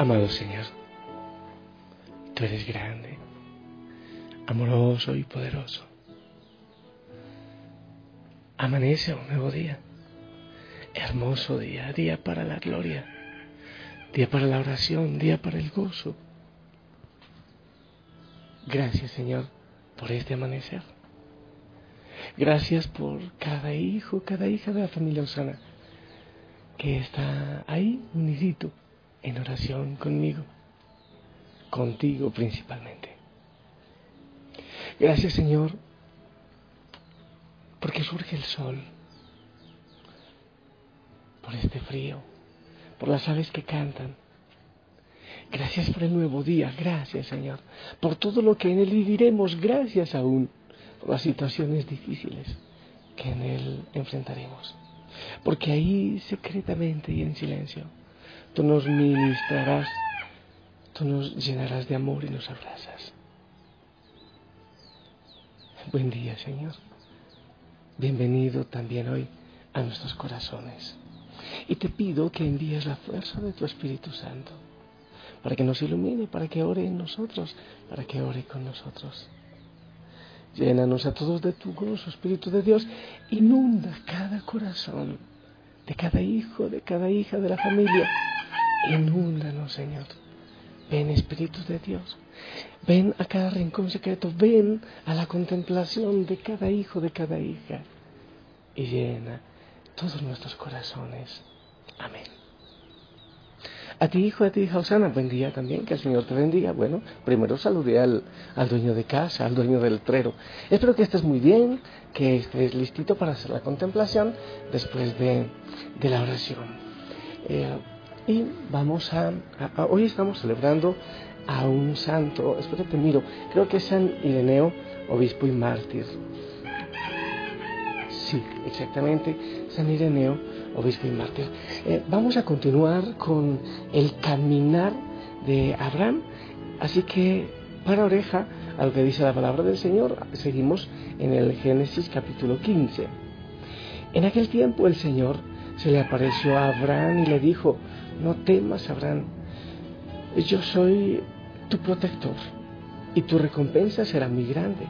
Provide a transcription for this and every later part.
Amado Señor, tú eres grande, amoroso y poderoso. Amanece un nuevo día, hermoso día, día para la gloria, día para la oración, día para el gozo. Gracias Señor por este amanecer. Gracias por cada hijo, cada hija de la familia Osana que está ahí unidito en oración conmigo, contigo principalmente. Gracias Señor, porque surge el sol, por este frío, por las aves que cantan. Gracias por el nuevo día, gracias Señor, por todo lo que en él viviremos, gracias aún por las situaciones difíciles que en él enfrentaremos. Porque ahí secretamente y en silencio tú nos ministrarás, tú nos llenarás de amor y nos abrazas. Buen día, Señor. Bienvenido también hoy a nuestros corazones. Y te pido que envíes la fuerza de tu Espíritu Santo para que nos ilumine, para que ore en nosotros, para que ore con nosotros. Llénanos a todos de tu gozo, Espíritu de Dios. Inunda cada corazón de cada hijo, de cada hija de la familia Inúndanos, Señor. Ven, Espíritu de Dios. Ven a cada rincón secreto. Ven a la contemplación de cada hijo, de cada hija. Y llena todos nuestros corazones. Amén. A ti, hijo, a ti, hija Osana, buen día también, que el Señor te bendiga. Bueno, primero saludé al, al, dueño de casa, al dueño del letrero. Espero que estés muy bien, que estés listito para hacer la contemplación después de, de la oración. Eh, y vamos a, hoy estamos celebrando a un santo, espérate, miro, creo que es San Ireneo, obispo y mártir. Sí, exactamente, San Ireneo, obispo y mártir. Eh, vamos a continuar con el caminar de Abraham, así que para oreja a lo que dice la palabra del Señor, seguimos en el Génesis capítulo 15. En aquel tiempo el Señor se le apareció a Abraham y le dijo, no temas, Abraham, yo soy tu protector y tu recompensa será muy grande.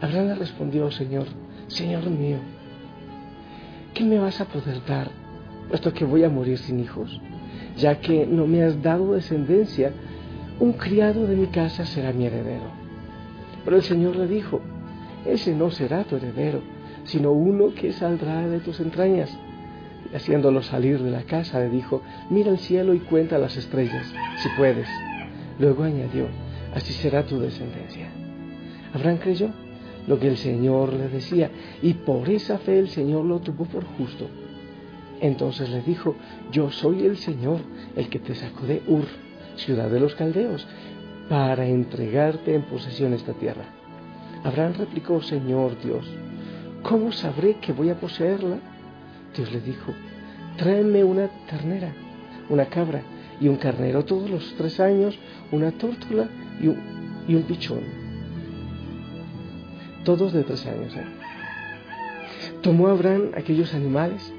Abraham le respondió, Señor, Señor mío, ¿qué me vas a poder dar, puesto que voy a morir sin hijos? Ya que no me has dado descendencia, un criado de mi casa será mi heredero. Pero el Señor le dijo, ese no será tu heredero, sino uno que saldrá de tus entrañas haciéndolo salir de la casa, le dijo, mira el cielo y cuenta las estrellas, si puedes. Luego añadió, así será tu descendencia. Abraham creyó lo que el Señor le decía, y por esa fe el Señor lo tuvo por justo. Entonces le dijo, yo soy el Señor, el que te sacó de Ur, ciudad de los caldeos, para entregarte en posesión esta tierra. Abraham replicó, Señor Dios, ¿cómo sabré que voy a poseerla? Dios le dijo, tráeme una ternera, una cabra y un carnero todos los tres años, una tórtola y un, pichón. Todos de tres años. ¿eh? Tomó Abraham aquellos animales,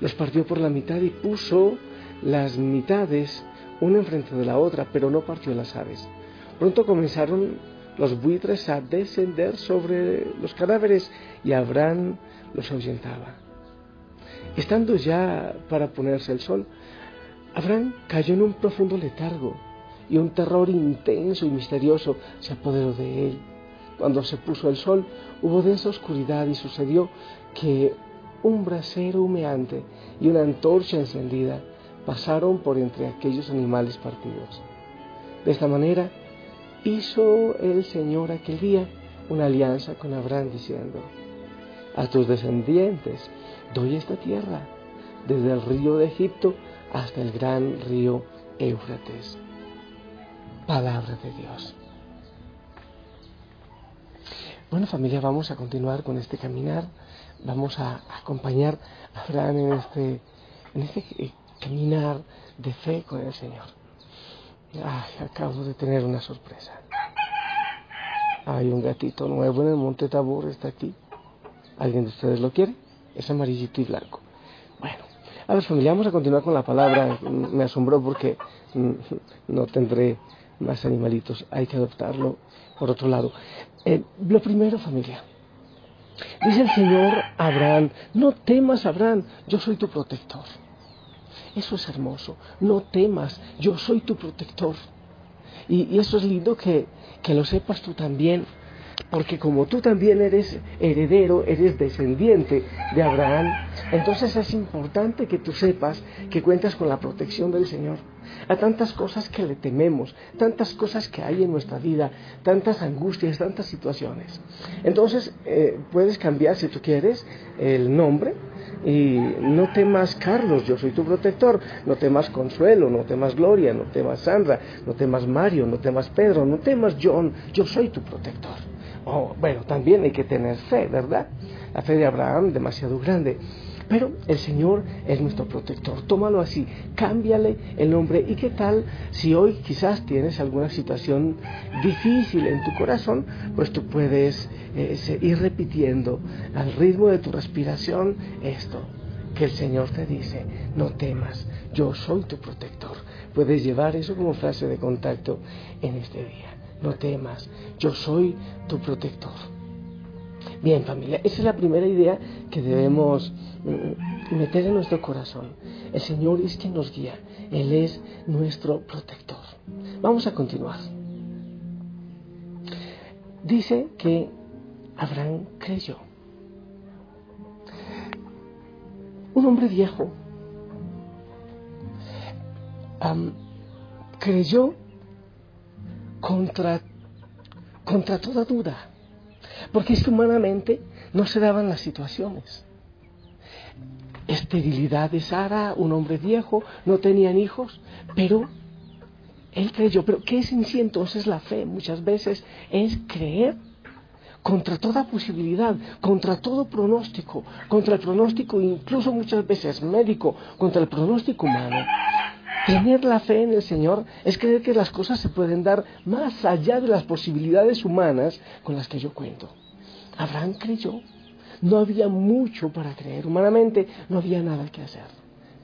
los partió por la mitad y puso las mitades una enfrente de la otra, pero no partió las aves. Pronto comenzaron los buitres a descender sobre los cadáveres y Abraham los ahuyentaba. Estando ya para ponerse el sol, Abraham cayó en un profundo letargo y un terror intenso y misterioso se apoderó de él. Cuando se puso el sol, hubo densa oscuridad y sucedió que un brasero humeante y una antorcha encendida pasaron por entre aquellos animales partidos. De esta manera hizo el Señor aquel día una alianza con Abraham diciendo, a tus descendientes doy esta tierra, desde el río de Egipto hasta el gran río Éufrates. Palabra de Dios. Bueno familia, vamos a continuar con este caminar, vamos a acompañar a Abraham en este, en este eh, caminar de fe con el Señor. Acabo de tener una sorpresa. Hay un gatito nuevo en el Monte Tabor, está aquí. ¿Alguien de ustedes lo quiere? Es amarillito y blanco. Bueno, a ver familia, vamos a continuar con la palabra. Me asombró porque mm, no tendré más animalitos. Hay que adoptarlo por otro lado. Eh, lo primero, familia. Dice el Señor Abraham, no temas, Abraham, yo soy tu protector. Eso es hermoso. No temas, yo soy tu protector. Y, eso es lindo que, que lo sepas tú también, porque como tú también eres heredero, eres descendiente de Abraham, entonces es importante que tú sepas que cuentas con la protección del Señor. A tantas cosas que le tememos, tantas cosas que hay en nuestra vida, tantas angustias, tantas situaciones. Entonces eh, puedes cambiar, si tú quieres, el nombre y no temas Carlos, yo soy tu protector, no temas Consuelo, no temas Gloria, no temas Sandra, no temas Mario, no temas Pedro, no temas John, yo soy tu protector. Oh, bueno, también hay que tener fe, ¿verdad? La fe de Abraham demasiado grande. Pero el Señor es nuestro protector. Tómalo así, cámbiale el nombre. ¿Y qué tal si hoy quizás tienes alguna situación difícil en tu corazón? Pues tú puedes eh, ir repitiendo al ritmo de tu respiración esto que el Señor te dice, no temas, yo soy tu protector. Puedes llevar eso como frase de contacto en este día. No temas, yo soy tu protector. Bien familia, esa es la primera idea que debemos mm, meter en nuestro corazón. El Señor es quien nos guía, Él es nuestro protector. Vamos a continuar. Dice que Abraham creyó. Un hombre viejo creyó contra, contra toda duda porque es que humanamente no se daban las situaciones. Esterilidad de Sara, un hombre viejo, no tenían hijos, pero él creyó. Pero ¿qué es en sí entonces la fe? Muchas veces es creer contra toda posibilidad, contra todo pronóstico, contra el pronóstico incluso muchas veces médico, contra el pronóstico humano. Tener la fe en el Señor es creer que las cosas se pueden dar más allá de las posibilidades humanas con las que yo cuento. Abraham creyó. No había mucho para creer. Humanamente no había nada que hacer.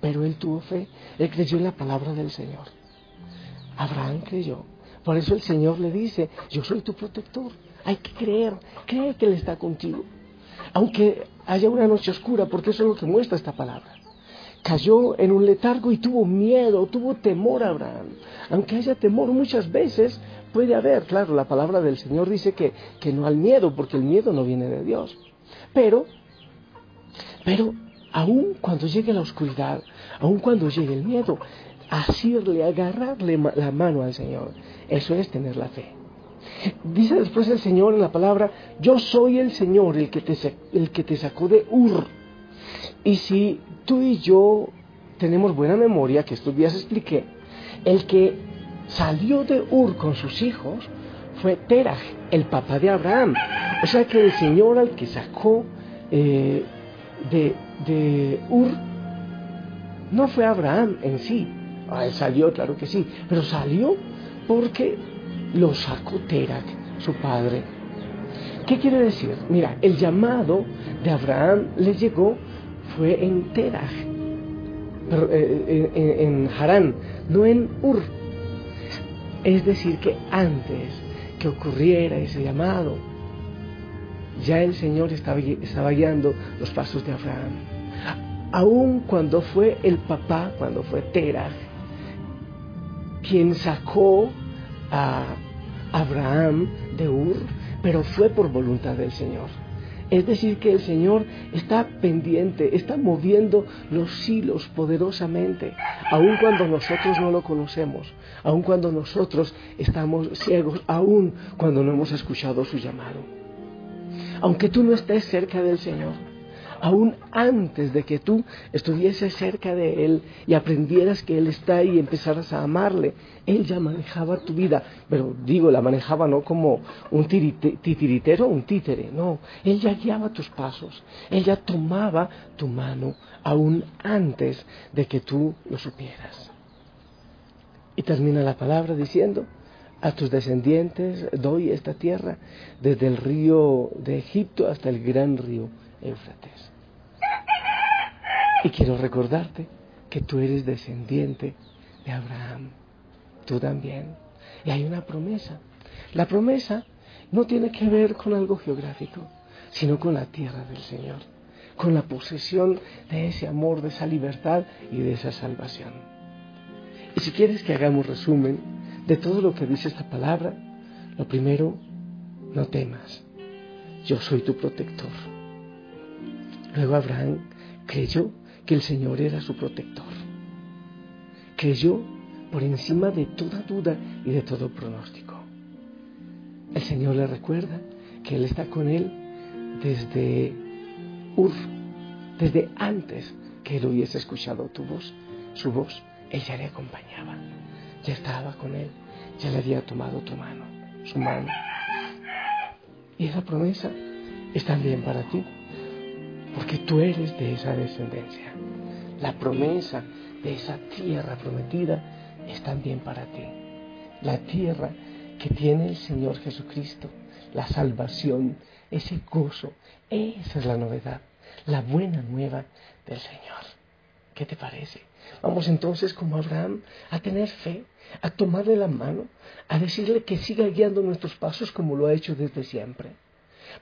Pero él tuvo fe. Él creyó en la palabra del Señor. Abraham creyó. Por eso el Señor le dice, yo soy tu protector. Hay que creer. Cree que Él está contigo. Aunque haya una noche oscura, porque eso es lo que muestra esta palabra cayó en un letargo y tuvo miedo, tuvo temor Abraham. Aunque haya temor muchas veces, puede haber, claro, la palabra del Señor dice que, que no al miedo, porque el miedo no viene de Dios. Pero, pero, aun cuando llegue la oscuridad, aun cuando llegue el miedo, asirle, agarrarle la mano al Señor, eso es tener la fe. Dice después el Señor en la palabra, yo soy el Señor, el que te, el que te sacó de Ur y si tú y yo tenemos buena memoria, que estos días expliqué, el que salió de Ur con sus hijos fue Terah, el papá de Abraham. O sea que el Señor al que sacó eh, de, de, Ur no fue Abraham en sí. Ah, él salió, claro que sí, pero salió porque lo sacó Terah, su padre. ¿Qué quiere decir? Mira, el llamado de Abraham le llegó fue en pero, eh, en, Harán, no en Ur. Es decir, que antes que ocurriera ese llamado, ya el Señor estaba, estaba guiando los pasos de Abraham. Aun cuando fue el papá, cuando fue Terah, quien sacó a Abraham de Ur, pero fue por voluntad del Señor. Es decir, que el Señor está pendiente, está moviendo los hilos poderosamente, aun cuando nosotros no lo conocemos, aun cuando nosotros estamos ciegos, aun cuando no hemos escuchado su llamado. Aunque tú no estés cerca del Señor, aún antes de que tú estuvieses cerca de Él y aprendieras que Él está y empezaras a amarle, Él ya manejaba tu vida. Pero digo, la manejaba no como un titiritero, un títere, no. Él ya guiaba tus pasos, Él ya tomaba tu mano aún antes de que tú lo supieras. Y termina la palabra diciendo, a tus descendientes doy esta tierra, desde el río de Egipto hasta el gran río Éufrates. Y quiero recordarte que tú eres descendiente de Abraham, tú también. Y hay una promesa. La promesa no tiene que ver con algo geográfico, sino con la tierra del Señor, con la posesión de ese amor, de esa libertad y de esa salvación. Y si quieres que hagamos resumen de todo lo que dice esta palabra, lo primero, no temas, yo soy tu protector. Luego Abraham creyó que el Señor era su protector. Creyó por encima de toda duda y de todo pronóstico. El Señor le recuerda que Él está con él desde Ur, desde antes que él hubiese escuchado tu voz, su voz, Él ya le acompañaba, ya estaba con él, ya le había tomado tu mano, su mano. Y esa promesa es también para ti porque tú eres de esa descendencia. La promesa de esa tierra prometida es también para ti. La tierra que tiene el Señor Jesucristo, la salvación, ese gozo, esa es la novedad, la buena nueva del Señor. ¿Qué te parece? Vamos entonces como Abraham a tener fe, a tomarle la mano, a decirle que siga guiando nuestros pasos como lo ha hecho desde siempre.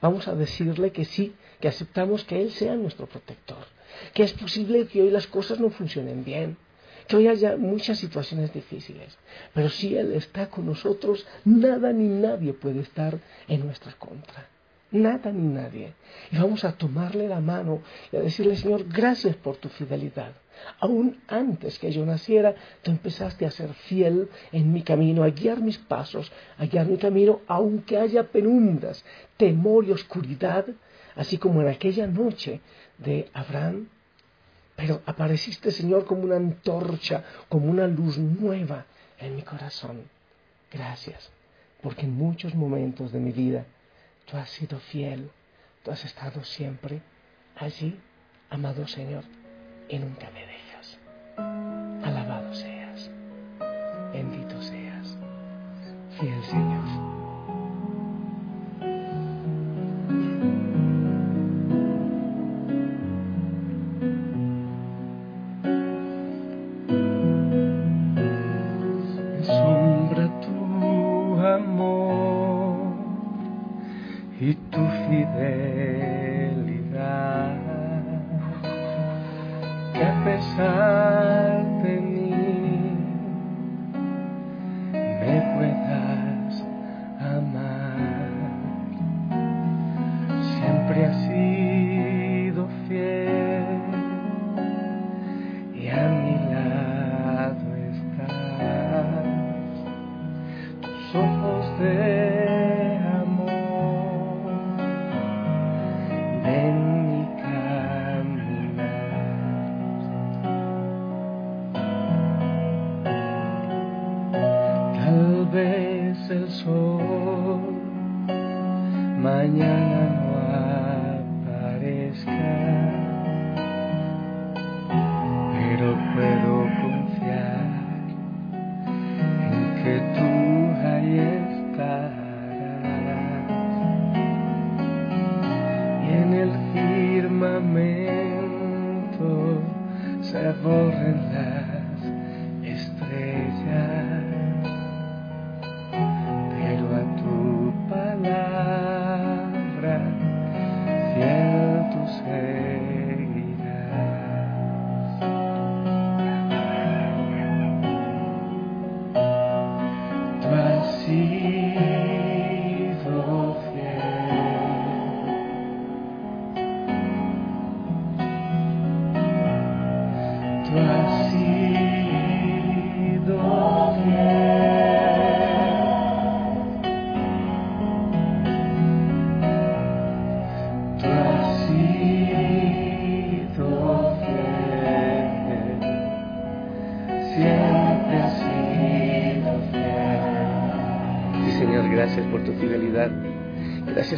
Vamos a decirle que sí, que aceptamos que Él sea nuestro protector, que es posible que hoy las cosas no funcionen bien, que hoy haya muchas situaciones difíciles, pero si Él está con nosotros, nada ni nadie puede estar en nuestra contra. Nada ni nadie. Y vamos a tomarle la mano y a decirle, Señor, gracias por tu fidelidad. Aún antes que yo naciera, tú empezaste a ser fiel en mi camino, a guiar mis pasos, a guiar mi camino, aunque haya penumbras, temor y oscuridad, así como en aquella noche de Abraham. Pero apareciste, Señor, como una antorcha, como una luz nueva en mi corazón. Gracias, porque en muchos momentos de mi vida tú has sido fiel, tú has estado siempre allí, amado Señor y nunca me dejas. Fidelidad. Que a pesar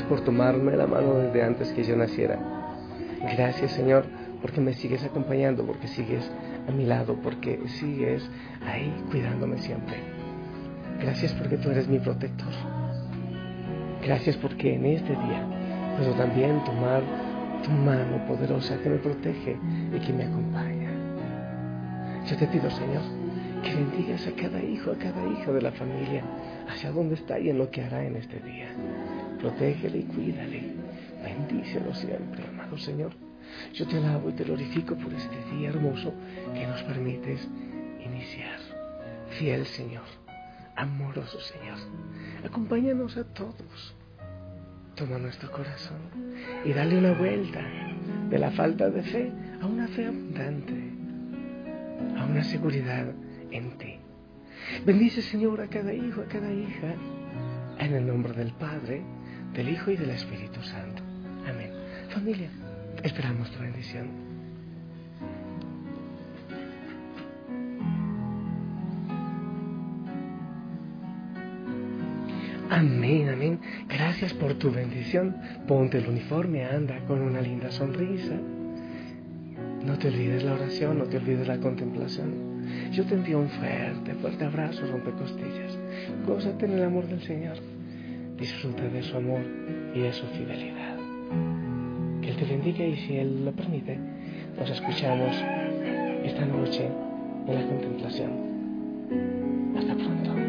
por tomarme la mano desde antes que yo naciera. Gracias, Señor, porque me sigues acompañando, porque sigues a mi lado, porque sigues ahí cuidándome siempre. Gracias porque tú eres mi protector. Gracias porque en este día puedo también tomar tu mano poderosa que me protege y que me acompaña. Yo te pido, Señor, que bendigas a cada hijo, a cada hija de la familia, hacia dónde está y en lo que hará en este día. Protégele y cuídale. Bendícelo siempre, amado Señor. Yo te alabo y te glorifico por este día hermoso que nos permites iniciar. Fiel Señor, amoroso Señor, acompáñanos a todos. Toma nuestro corazón y dale una vuelta de la falta de fe a una fe abundante, a una seguridad en ti. Bendice Señor a cada hijo, a cada hija, en el nombre del Padre, del Hijo y del Espíritu Santo. Amén. Familia, esperamos tu bendición. Amén, amén. Gracias por tu bendición. Ponte el uniforme, anda con una linda sonrisa. No te olvides la oración, no te olvides la contemplación. Yo te envío un fuerte, fuerte abrazo, rompecostillas. Gózate en el amor del Señor. Disfruta de su amor y de su fidelidad. Que Él te bendiga y si Él lo permite, nos escuchamos esta noche en la contemplación. Hasta pronto.